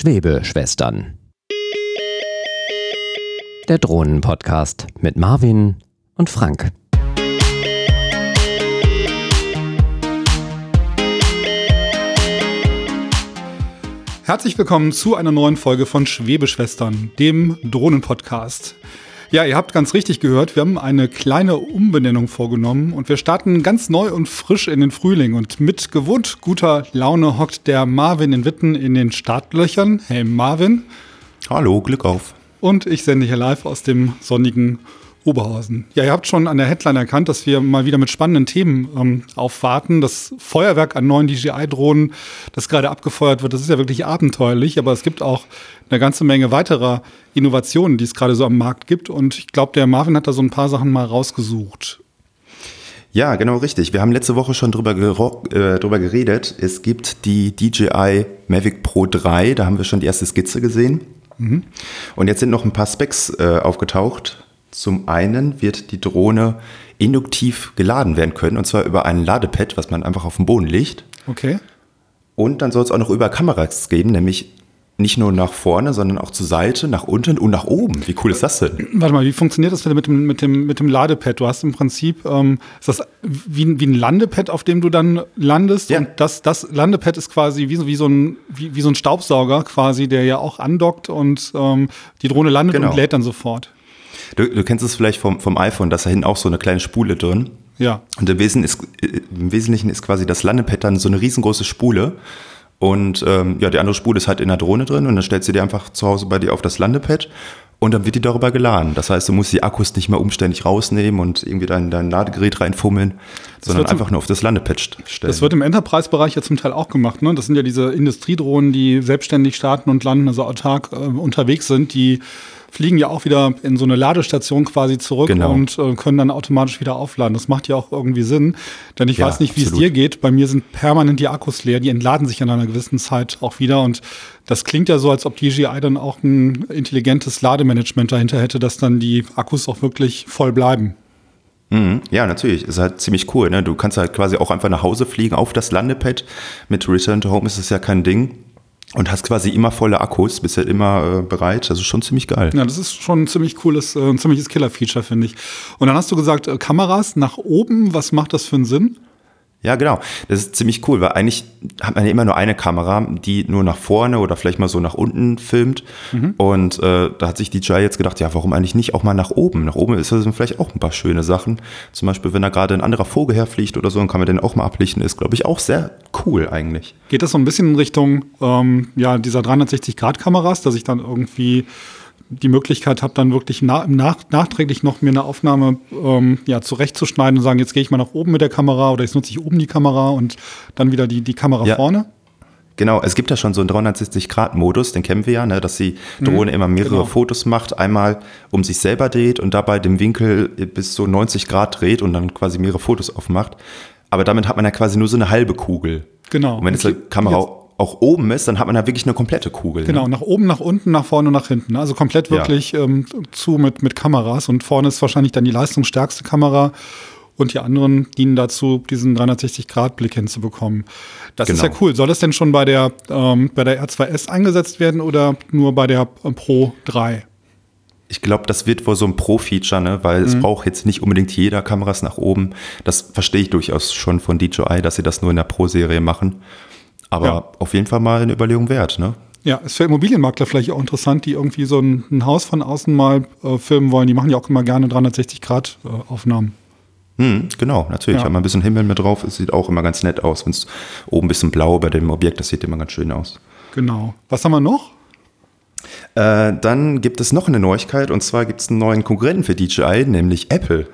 Schwebeschwestern. Der Drohnenpodcast mit Marvin und Frank. Herzlich willkommen zu einer neuen Folge von Schwebeschwestern, dem Drohnenpodcast. Ja, ihr habt ganz richtig gehört, wir haben eine kleine Umbenennung vorgenommen und wir starten ganz neu und frisch in den Frühling. Und mit gewohnt guter Laune hockt der Marvin in Witten in den Startlöchern. Hey Marvin. Hallo, Glück auf. Und ich sende hier live aus dem sonnigen Oberhausen. Ja, ihr habt schon an der Headline erkannt, dass wir mal wieder mit spannenden Themen ähm, aufwarten. Das Feuerwerk an neuen DJI-Drohnen, das gerade abgefeuert wird, das ist ja wirklich abenteuerlich, aber es gibt auch eine ganze Menge weiterer Innovationen, die es gerade so am Markt gibt. Und ich glaube, der Marvin hat da so ein paar Sachen mal rausgesucht. Ja, genau richtig. Wir haben letzte Woche schon drüber, äh, drüber geredet. Es gibt die DJI Mavic Pro 3, da haben wir schon die erste Skizze gesehen. Mhm. Und jetzt sind noch ein paar Specs äh, aufgetaucht zum einen wird die Drohne induktiv geladen werden können, und zwar über ein Ladepad, was man einfach auf den Boden legt. Okay. Und dann soll es auch noch über Kameras gehen, nämlich nicht nur nach vorne, sondern auch zur Seite, nach unten und nach oben. Wie cool ist das denn? Warte mal, wie funktioniert das mit dem, mit dem, mit dem Ladepad? Du hast im Prinzip, ähm, ist das wie, wie ein Landepad, auf dem du dann landest? Ja. Und das, das Landepad ist quasi wie, wie, so ein, wie, wie so ein Staubsauger quasi, der ja auch andockt und ähm, die Drohne landet genau. und lädt dann sofort. Du, du kennst es vielleicht vom, vom iPhone, da ist da hinten auch so eine kleine Spule drin. Ja. Und im, Wesen ist, im Wesentlichen ist quasi das Landepattern so eine riesengroße Spule. Und ähm, ja, die andere Spule ist halt in der Drohne drin und dann stellst du die einfach zu Hause bei dir auf das Landepad und dann wird die darüber geladen. Das heißt, du musst die Akkus nicht mehr umständlich rausnehmen und irgendwie dein, dein Ladegerät reinfummeln, das sondern einfach nur auf das Landepad stellen. Das wird im Enterprise-Bereich ja zum Teil auch gemacht. Ne? Das sind ja diese Industriedrohnen, die selbstständig starten und landen, also autark äh, unterwegs sind, die fliegen ja auch wieder in so eine Ladestation quasi zurück genau. und äh, können dann automatisch wieder aufladen. Das macht ja auch irgendwie Sinn, denn ich ja, weiß nicht, wie es dir geht. Bei mir sind permanent die Akkus leer, die entladen sich an einer gewissen Zeit auch wieder und das klingt ja so, als ob DJI dann auch ein intelligentes Lademanagement dahinter hätte, dass dann die Akkus auch wirklich voll bleiben. Mhm. Ja, natürlich. Ist halt ziemlich cool. Ne? Du kannst halt quasi auch einfach nach Hause fliegen auf das Landepad. Mit Return to Home ist es ja kein Ding und hast quasi immer volle Akkus, bist halt immer äh, bereit. Das ist schon ziemlich geil. Ja, das ist schon ein ziemlich cooles, äh, ein ziemliches Killer-Feature, finde ich. Und dann hast du gesagt, äh, Kameras nach oben, was macht das für einen Sinn? Ja, genau. Das ist ziemlich cool, weil eigentlich hat man ja immer nur eine Kamera, die nur nach vorne oder vielleicht mal so nach unten filmt. Mhm. Und äh, da hat sich DJI jetzt gedacht, ja, warum eigentlich nicht auch mal nach oben? Nach oben ist das vielleicht auch ein paar schöne Sachen. Zum Beispiel, wenn da gerade ein anderer Vogel herfliegt oder so, dann kann man den auch mal ablichten. Ist, glaube ich, auch sehr cool eigentlich. Geht das so ein bisschen in Richtung ähm, ja, dieser 360-Grad-Kameras, dass ich dann irgendwie die Möglichkeit habe, dann wirklich na, nach, nachträglich noch mir eine Aufnahme ähm, ja, zurechtzuschneiden und sagen, jetzt gehe ich mal nach oben mit der Kamera oder jetzt nutze ich oben die Kamera und dann wieder die, die Kamera ja. vorne. Genau, es gibt ja schon so einen 360-Grad-Modus, den kennen wir ja, ne, dass die mhm. Drohne mhm, immer mehrere genau. Fotos macht, einmal um sich selber dreht und dabei den Winkel bis so 90 Grad dreht und dann quasi mehrere Fotos aufmacht. Aber damit hat man ja quasi nur so eine halbe Kugel. Genau. Und wenn jetzt die Kamera auch oben ist, dann hat man da wirklich eine komplette Kugel. Genau, ne? nach oben, nach unten, nach vorne und nach hinten. Also komplett wirklich ja. ähm, zu mit, mit Kameras. Und vorne ist wahrscheinlich dann die leistungsstärkste Kamera und die anderen dienen dazu, diesen 360-Grad-Blick hinzubekommen. Das genau. ist ja genau. cool. Soll das denn schon bei der, ähm, bei der R2S eingesetzt werden oder nur bei der äh, Pro 3? Ich glaube, das wird wohl so ein Pro-Feature, ne? weil mhm. es braucht jetzt nicht unbedingt jeder Kameras nach oben. Das verstehe ich durchaus schon von DJI, dass sie das nur in der Pro-Serie machen. Aber ja. auf jeden Fall mal eine Überlegung wert, ne? Ja, ist für Immobilienmakler vielleicht auch interessant, die irgendwie so ein, ein Haus von außen mal äh, filmen wollen. Die machen ja auch immer gerne 360-Grad-Aufnahmen. Äh, hm, genau, natürlich. Ja. Hat man ein bisschen Himmel mit drauf. Es sieht auch immer ganz nett aus. Wenn es oben ein bisschen blau bei dem Objekt, das sieht immer ganz schön aus. Genau. Was haben wir noch? Äh, dann gibt es noch eine Neuigkeit und zwar gibt es einen neuen Konkurrenten für DJI, nämlich Apple.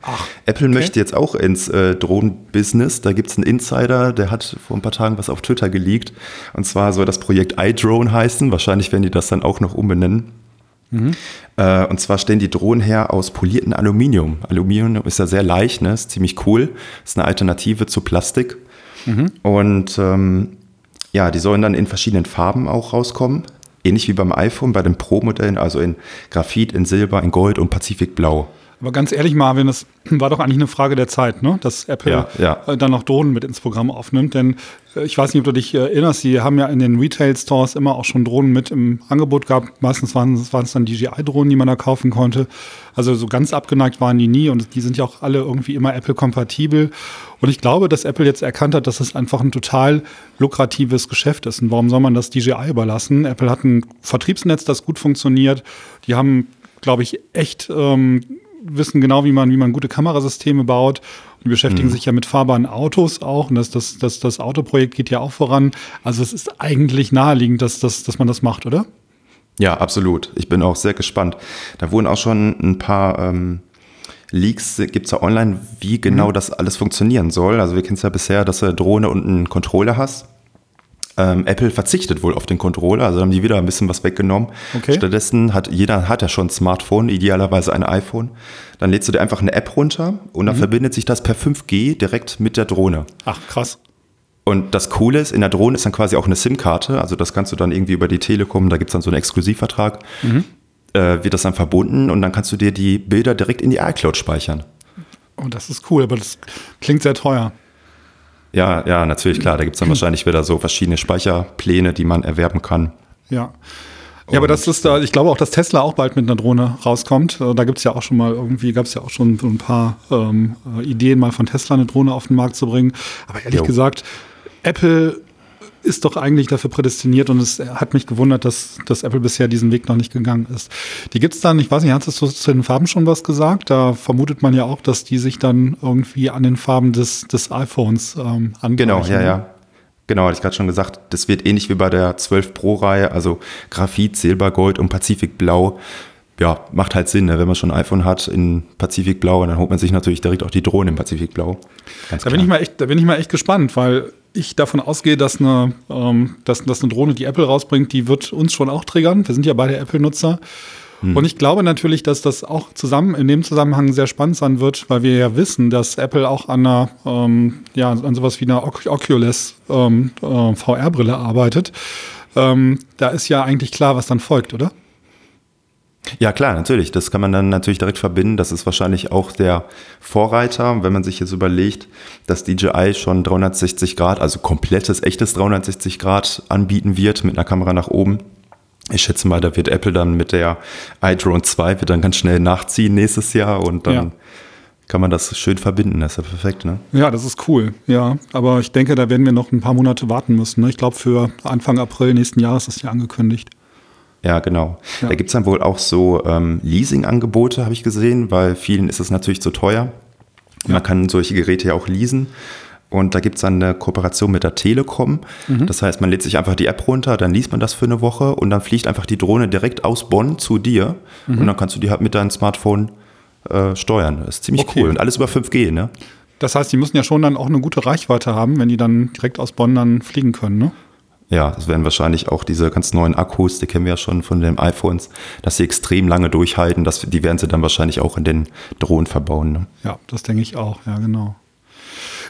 Ach, Apple okay. möchte jetzt auch ins äh, Drohnenbusiness. Da gibt es einen Insider, der hat vor ein paar Tagen was auf Twitter geleakt. Und zwar soll das Projekt iDrone heißen. Wahrscheinlich werden die das dann auch noch umbenennen. Mhm. Äh, und zwar stellen die Drohnen her aus poliertem Aluminium. Aluminium ist ja sehr leicht, ne? ist ziemlich cool. Ist eine Alternative zu Plastik. Mhm. Und ähm, ja, die sollen dann in verschiedenen Farben auch rauskommen ähnlich wie beim iPhone, bei den Pro-Modellen, also in Graphit, in Silber, in Gold und Pazifikblau. Aber ganz ehrlich, Marvin, das war doch eigentlich eine Frage der Zeit, ne? dass Apple Ja, ja. äh, dann noch Drohnen mit ins Programm aufnimmt. Denn äh, ich weiß nicht, ob du dich erinnerst, sie haben ja in den Retail-Stores immer auch schon Drohnen mit im Angebot gehabt. Meistens waren es waren es dann DJI-Drohnen, die man da kaufen konnte. Also so ganz abgeneigt waren die nie und die sind ja auch alle irgendwie immer Apple-kompatibel. Und ich glaube, dass Apple jetzt erkannt hat, dass es einfach ein total lukratives Geschäft ist. Und warum soll man das DJI überlassen? Apple hat ein Vertriebsnetz, das gut funktioniert. Die haben, glaube ich, echt ähm, wissen genau, wie man, wie man gute Kamerasysteme baut. Und die beschäftigen sich ja mit fahrbaren Autos auch. Und das, das, das, das Autoprojekt geht ja auch voran. Also es ist eigentlich naheliegend, dass, dass, dass man das macht, oder? Ja, absolut. Ich bin auch sehr gespannt. Da wurden auch schon ein paar ähm, Leaks, gibt es ja online, wie genau Mhm. das alles funktionieren soll. Also wir kennen es ja bisher, dass du eine Drohne und einen Controller hast. Ähm, Apple verzichtet wohl auf den Controller, also haben die wieder ein bisschen was weggenommen. Okay. Stattdessen hat jeder hat ja schon ein Smartphone, idealerweise ein iPhone. Dann lädst du dir einfach eine App runter und Mhm. dann verbindet sich das per 5G direkt mit der Drohne. Ach, krass. Und das Coole ist, in der Drohne ist dann quasi auch eine SIM-Karte. Also das kannst du dann irgendwie über die Telekom, da gibt es dann so einen Exklusivvertrag, äh, wird das dann verbunden und dann kannst du dir die Bilder direkt in die iCloud speichern. Oh, das ist cool, aber das klingt sehr teuer. Ja, ja, natürlich, klar. Da gibt es dann wahrscheinlich wieder so verschiedene Speicherpläne, die man erwerben kann. Ja. Ja, aber das ist da, ich glaube auch, dass Tesla auch bald mit einer Drohne rauskommt. Äh, Da gibt es ja auch schon mal irgendwie, gab es ja auch schon so ein paar ähm, äh, Ideen, mal von Tesla eine Drohne auf den Markt zu bringen. Aber ehrlich Jo. gesagt, Apple ist doch eigentlich dafür prädestiniert und es hat mich gewundert, dass, dass Apple bisher diesen Weg noch nicht gegangen ist. Die gibt's dann, ich weiß nicht, hast du zu den Farben schon was gesagt? Da vermutet man ja auch, dass die sich dann irgendwie an den Farben des, des iPhones ähm, angleichen. Genau, ja, ja. Genau, hatte ich gerade schon gesagt, das wird ähnlich wie bei der 12 Pro-Reihe, also Graphit, Silbergold und Pazifikblau. Ja, macht halt Sinn, ne? wenn man schon ein iPhone hat in Pazifikblau, dann holt man sich natürlich direkt auch die Drohne in Pazifikblau. Ganz Da bin ich mal echt, da bin ich mal echt gespannt, weil ich davon ausgehe, dass eine, ähm, dass, dass eine Drohne, die Apple rausbringt, die wird uns schon auch triggern. Wir sind ja beide Apple-Nutzer. Und ich glaube natürlich, dass das auch zusammen in dem Zusammenhang sehr spannend sein wird, weil wir ja wissen, dass Apple auch an einer, ähm, ja, an sowas wie einer Oc- Oculus ähm, äh, VR-Brille arbeitet. Ähm, da ist ja eigentlich klar, was dann folgt, oder? Ja, klar, natürlich. Das kann man dann natürlich direkt verbinden. Das ist wahrscheinlich auch der Vorreiter, wenn man sich jetzt überlegt, dass DJI schon 360 Grad, also komplettes, echtes 360 Grad anbieten wird mit einer Kamera nach oben. Ich schätze mal, da wird Apple dann mit der iDrone 2 wird dann ganz schnell nachziehen nächstes Jahr und dann Ja. kann man das schön verbinden. Das ist ja perfekt, ne? Ja, das ist cool, ja. Aber ich denke, da werden wir noch ein paar Monate warten müssen. Ne? Ich glaube, für Anfang April nächsten Jahres ist ja angekündigt. Ja, genau. Ja. Da gibt's dann wohl auch so ähm, Leasing-Angebote, habe ich gesehen, weil vielen ist es natürlich zu teuer. Man kann solche Geräte ja auch leasen. Und da gibt's dann eine Kooperation mit der Telekom. Mhm. Das heißt, man lädt sich einfach die App runter, dann liest man das für eine Woche und dann fliegt einfach die Drohne direkt aus Bonn zu dir. Mhm. Und dann kannst du die halt mit deinem Smartphone äh, steuern. Das ist ziemlich Okay. cool. Und alles über 5G, ne? Das heißt, die müssen ja schon dann auch eine gute Reichweite haben, wenn die dann direkt aus Bonn dann fliegen können, ne? Ja, das werden wahrscheinlich auch diese ganz neuen Akkus, die kennen wir ja schon von den iPhones, dass sie extrem lange durchhalten. Das, die werden sie dann wahrscheinlich auch in den Drohnen verbauen. Ne? Ja, das denke ich auch, ja, genau.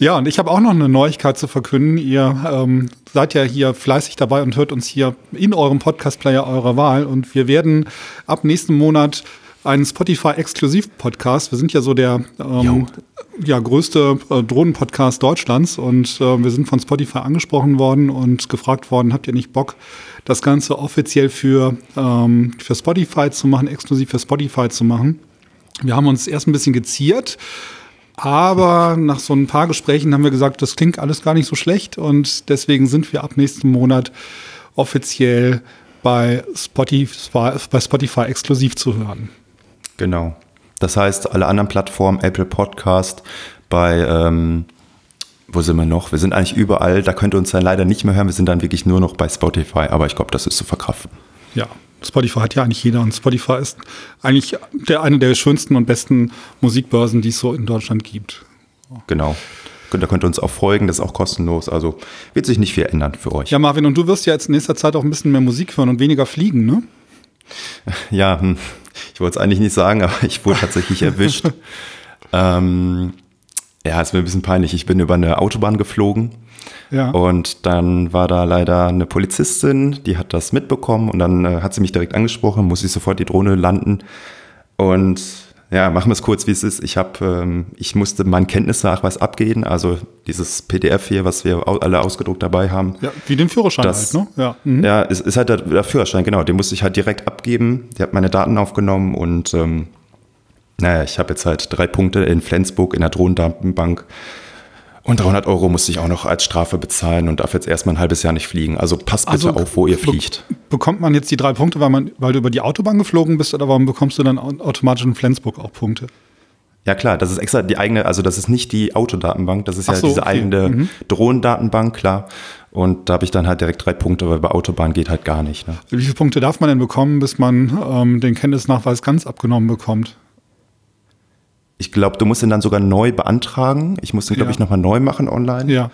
Ja, und ich habe auch noch eine Neuigkeit zu verkünden. Ihr ähm, seid ja hier fleißig dabei und hört uns hier in eurem Podcast-Player eurer Wahl. Und wir werden ab nächsten Monat einen Spotify-Exklusiv-Podcast. Wir sind ja so der ähm, ja, größte äh, Drohnen-Podcast Deutschlands und äh, wir sind von Spotify angesprochen worden und gefragt worden, habt ihr nicht Bock, das Ganze offiziell für, ähm, für Spotify zu machen, exklusiv für Spotify zu machen? Wir haben uns erst ein bisschen geziert, aber nach so ein paar Gesprächen haben wir gesagt, das klingt alles gar nicht so schlecht und deswegen sind wir ab nächsten Monat offiziell bei Spotify, bei Spotify exklusiv zu hören. Genau. Das heißt, alle anderen Plattformen, Apple Podcast, bei, ähm, wo sind wir noch? Wir sind eigentlich überall, da könnt ihr uns dann leider nicht mehr hören, wir sind dann wirklich nur noch bei Spotify, aber ich glaube, das ist zu verkraften. Ja, Spotify hat ja eigentlich jeder und Spotify ist eigentlich der, eine der schönsten und besten Musikbörsen, die es so in Deutschland gibt. Genau. Da könnt ihr uns auch folgen, das ist auch kostenlos, also wird sich nicht viel ändern für euch. Ja, Marvin, und du wirst ja jetzt in nächster Zeit auch ein bisschen mehr Musik hören und weniger fliegen, ne? Ja, hm, ich wollte es eigentlich nicht sagen, aber ich wurde tatsächlich erwischt. ähm, ja, es ist mir ein bisschen peinlich. Ich bin über eine Autobahn geflogen Ja. und dann war da leider eine Polizistin, die hat das mitbekommen und dann äh, hat sie mich direkt angesprochen, muss ich sofort die Drohne landen. Und Ja, machen wir es kurz, wie es ist. Ich habe, ähm, ich musste meinen Kenntnisnachweis abgeben, also dieses PDF hier, was wir alle ausgedruckt dabei haben. Ja, wie den Führerschein das, halt, ne? Ja, mhm. ja ist, ist halt der, der, Führerschein, genau. Den musste ich halt direkt abgeben. Die hat meine Daten aufgenommen und ähm, naja, ich habe jetzt halt drei Punkte in Flensburg in der Drohnendatenbank. Und 300 Euro musste ich auch noch als Strafe bezahlen und darf jetzt erstmal ein halbes Jahr nicht fliegen. Also passt bitte also, auf, wo ihr fliegt. bekommt man jetzt die drei Punkte, weil, man, weil du über die Autobahn geflogen bist oder warum bekommst du dann automatisch in Flensburg auch Punkte? Ja klar, das ist extra die eigene, also das ist nicht die Autodatenbank, das ist ja so, diese okay. eigene mhm. Drohnendatenbank, klar. Und da habe ich dann halt direkt drei Punkte, weil bei Autobahn geht halt gar nicht. Ne? Wie viele Punkte darf man denn bekommen, bis man ähm, den Kenntnisnachweis ganz abgenommen bekommt? Ich glaube, du musst ihn dann sogar neu beantragen. Ich muss ihn, glaube ja. ich, nochmal neu machen online. Ja.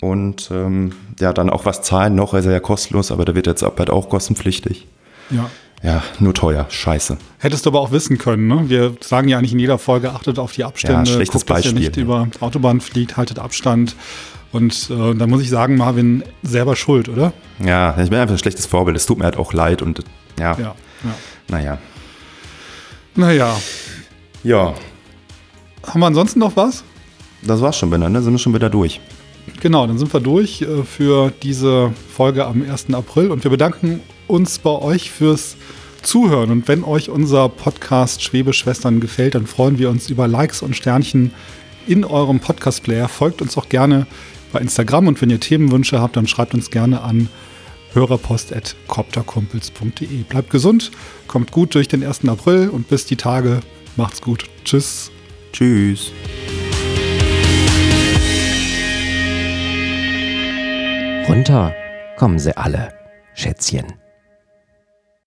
Und ähm, ja, dann auch was zahlen. Noch ist er ja kostenlos, aber der wird jetzt bald auch kostenpflichtig. Ja. Ja, nur teuer. Scheiße. Hättest du aber auch wissen können, ne? Wir sagen ja eigentlich in jeder Folge, achtet auf die Abstände. Ja, schlechtes guckt, Beispiel. Dass ihr nicht ja. über Autobahn fliegt, haltet Abstand. Und äh, da muss ich sagen, Marvin selber schuld, oder? Ja, ich bin einfach ein schlechtes Vorbild. Es tut mir halt auch leid und ja. Ja. ja. Naja. Naja. Ja. Haben wir ansonsten noch was? Das war's schon, Ben, ne? Sind wir schon wieder durch. Genau, dann sind wir durch äh, für diese Folge am 1. April und wir bedanken uns bei euch fürs Zuhören. Und wenn euch unser Podcast Schwebeschwestern gefällt, dann freuen wir uns über Likes und Sternchen in eurem Podcast-Player. Folgt uns auch gerne bei Instagram und wenn ihr Themenwünsche habt, dann schreibt uns gerne an hörerpost.kopterkumpels.de. Bleibt gesund, kommt gut durch den 1. April und bis die Tage. Macht's gut. Tschüss. Tschüss. Runter kommen sie alle, Schätzchen.